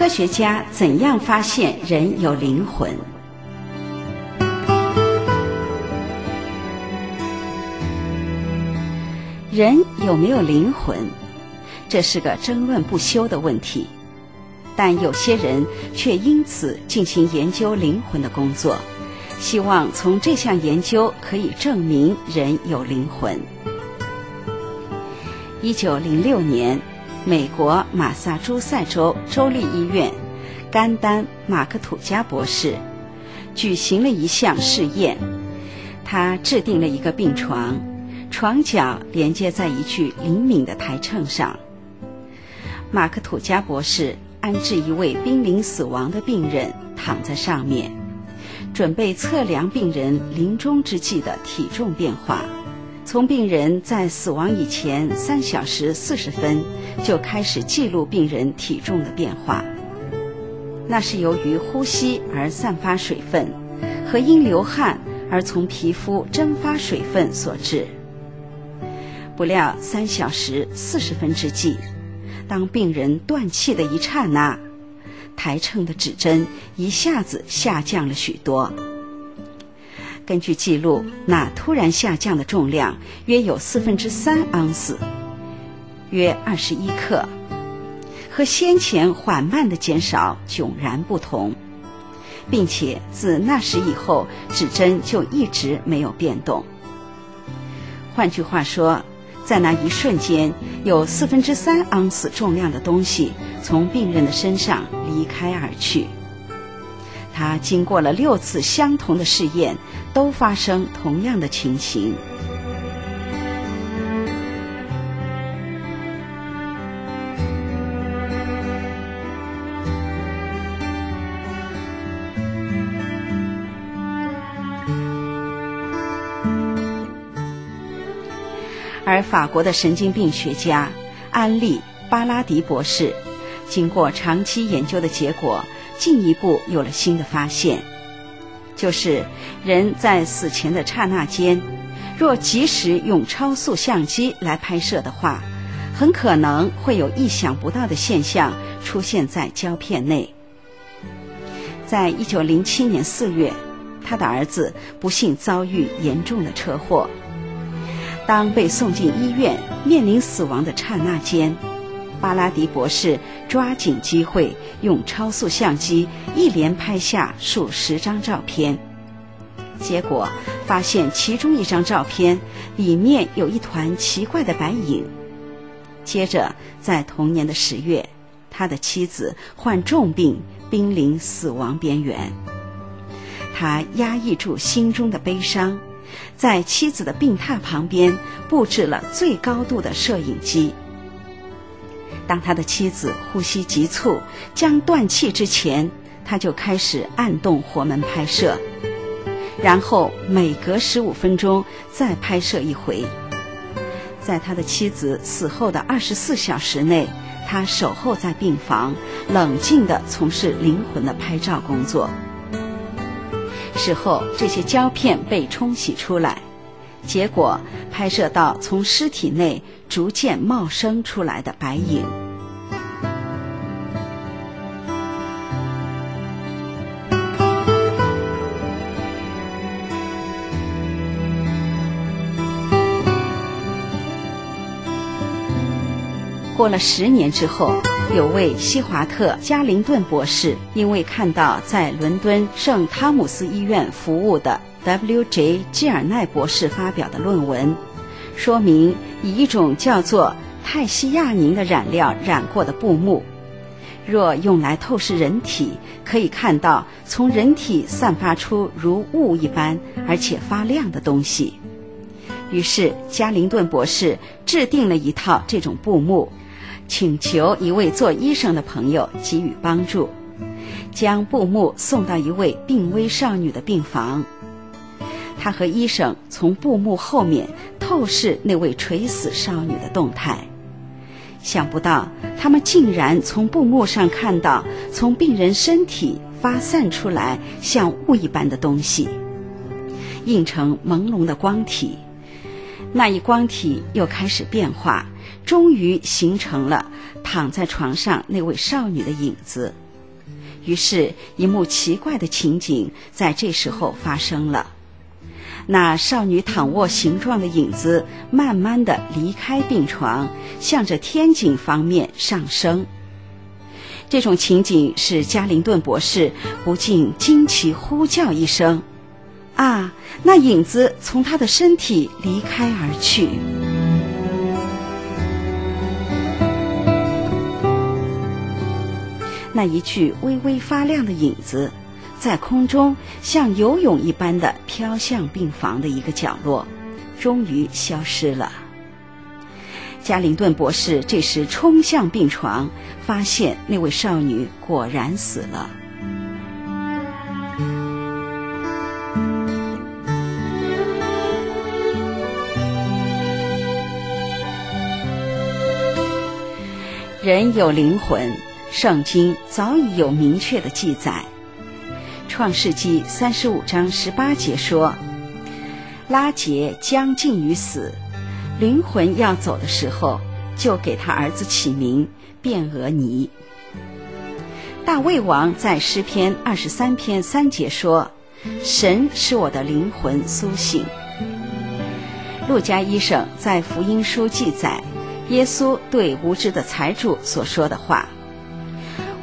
科学家怎样发现人有灵魂？人有没有灵魂？这是个争论不休的问题。但有些人却因此进行研究灵魂的工作，希望从这项研究可以证明人有灵魂。一九零六年，美国马萨诸塞州州立医院甘丹马克吐加博士举行了一项试验，他制定了一个病床，床脚连接在一具灵敏的台秤上。马克吐加博士安置一位濒临死亡的病人躺在上面，准备测量病人临终之际的体重变化。从病人在死亡以前三小时四十分就开始记录病人体重的变化，那是由于呼吸而散发水分，和因流汗而从皮肤蒸发水分所致。不料三小时四十分之际，当病人断气的一刹那，台秤的指针一下子下降了许多。根据记录，那突然下降的重量约有四分之三盎司，约二十一克，和先前缓慢的减少迥然不同，并且自那时以后，指针就一直没有变动。换句话说，在那一瞬间，有四分之三盎司重量的东西从病人的身上离开而去。他经过了六次相同的试验，都发生同样的情形。而法国的神经病学家安利巴拉迪博士，经过长期研究的结果。进一步有了新的发现，就是人在死前的刹那间，若及时用超速相机来拍摄的话，很可能会有意想不到的现象出现在胶片内。在一九零七年四月，他的儿子不幸遭遇严重的车祸，当被送进医院面临死亡的刹那间。巴拉迪博士抓紧机会，用超速相机一连拍下数十张照片，结果发现其中一张照片里面有一团奇怪的白影。接着，在同年的十月，他的妻子患重病，濒临死亡边缘。他压抑住心中的悲伤，在妻子的病榻旁边布置了最高度的摄影机。当他的妻子呼吸急促、将断气之前，他就开始按动活门拍摄，然后每隔十五分钟再拍摄一回。在他的妻子死后的二十四小时内，他守候在病房，冷静地从事灵魂的拍照工作。事后，这些胶片被冲洗出来，结果拍摄到从尸体内逐渐冒生出来的白影。过了十年之后，有位西华特·加林顿博士，因为看到在伦敦圣汤姆斯医院服务的 W.J. 基尔奈博士发表的论文，说明以一种叫做泰西亚宁的染料染过的布幕，若用来透视人体，可以看到从人体散发出如雾一般而且发亮的东西。于是，加林顿博士制定了一套这种布幕。请求一位做医生的朋友给予帮助，将布幕送到一位病危少女的病房。他和医生从布幕后面透视那位垂死少女的动态，想不到他们竟然从布幕上看到从病人身体发散出来像雾一般的东西，映成朦胧的光体。那一光体又开始变化。终于形成了躺在床上那位少女的影子。于是，一幕奇怪的情景在这时候发生了。那少女躺卧形状的影子，慢慢地离开病床，向着天井方面上升。这种情景使加林顿博士不禁惊奇呼叫一声：“啊！”那影子从他的身体离开而去。那一具微微发亮的影子，在空中像游泳一般的飘向病房的一个角落，终于消失了。加林顿博士这时冲向病床，发现那位少女果然死了。人有灵魂，圣经早已有明确的记载。创世纪三十五章十八节说：“拉结将近于死，灵魂要走的时候，就给他儿子起名便俄尼。”大卫王在诗篇二十三篇三节说：“神使我的灵魂苏醒。”路加医生在福音书记载耶稣对无知的财主所说的话：“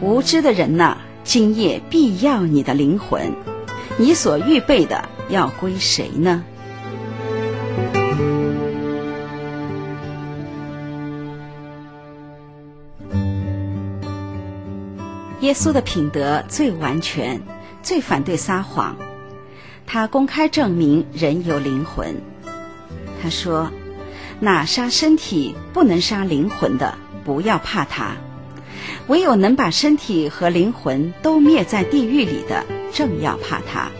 无知的人呐！”今夜必要你的灵魂，你所预备的要归谁呢？耶稣的品德最完全，最反对撒谎。他公开证明人有灵魂。他说：“那杀身体不能杀灵魂的，不要怕他。”唯有能把身体和灵魂都灭在地狱里的，正要怕他。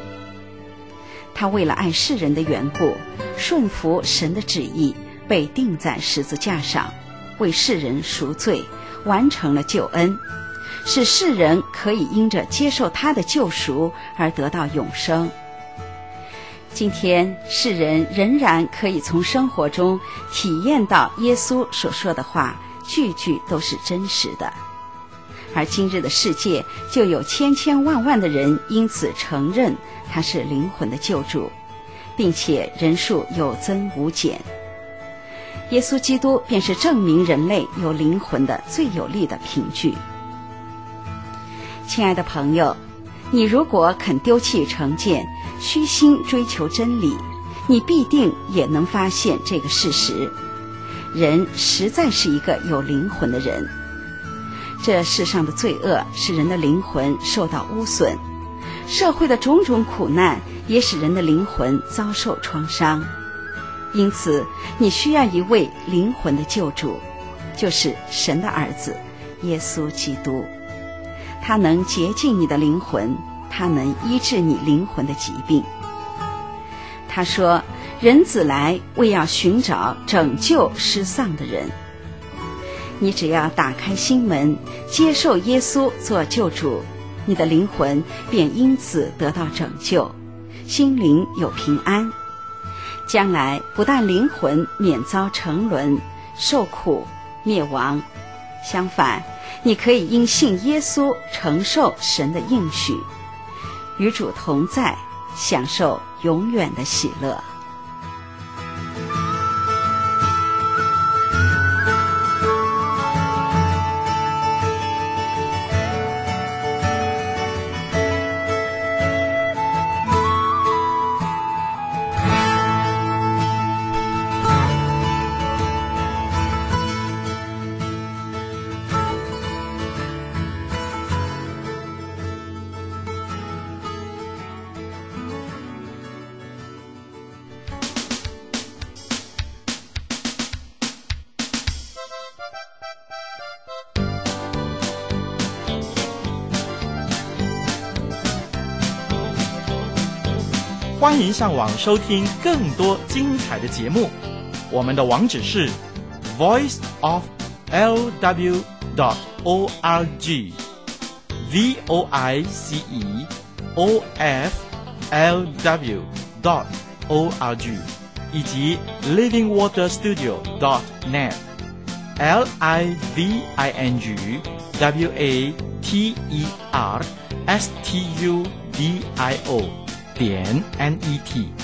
他为了爱世人的缘故，顺服神的旨意，被钉在十字架上，为世人赎罪，完成了救恩，使世人可以因着接受他的救赎而得到永生。今天，世人仍然可以从生活中体验到耶稣所说的话，句句都是真实的。而今日的世界，就有千千万万的人因此承认他是灵魂的救主，并且人数有增无减。耶稣基督便是证明人类有灵魂的最有力的凭据。亲爱的朋友，你如果肯丢弃成见，虚心追求真理，你必定也能发现这个事实：人实在是一个有灵魂的人。这世上的罪恶使人的灵魂受到污损，社会的种种苦难也使人的灵魂遭受创伤。因此，你需要一位灵魂的救主，就是神的儿子耶稣基督。他能洁净你的灵魂，他能医治你灵魂的疾病。他说：“人子来，为要寻找拯救失丧的人。”你只要打开心门，接受耶稣做救主，你的灵魂便因此得到拯救，心灵有平安。将来不但灵魂免遭沉沦、受苦、灭亡，相反，你可以因信耶稣承受神的应许，与主同在，享受永远的喜乐。欢迎上网收听更多精彩的节目，我们的网址是 voice of l w dot o r g，v o i c e o f l w dot o r g，以及 living water studio dot net，l i v i n g w a t e r s t u d i o 点 n e t。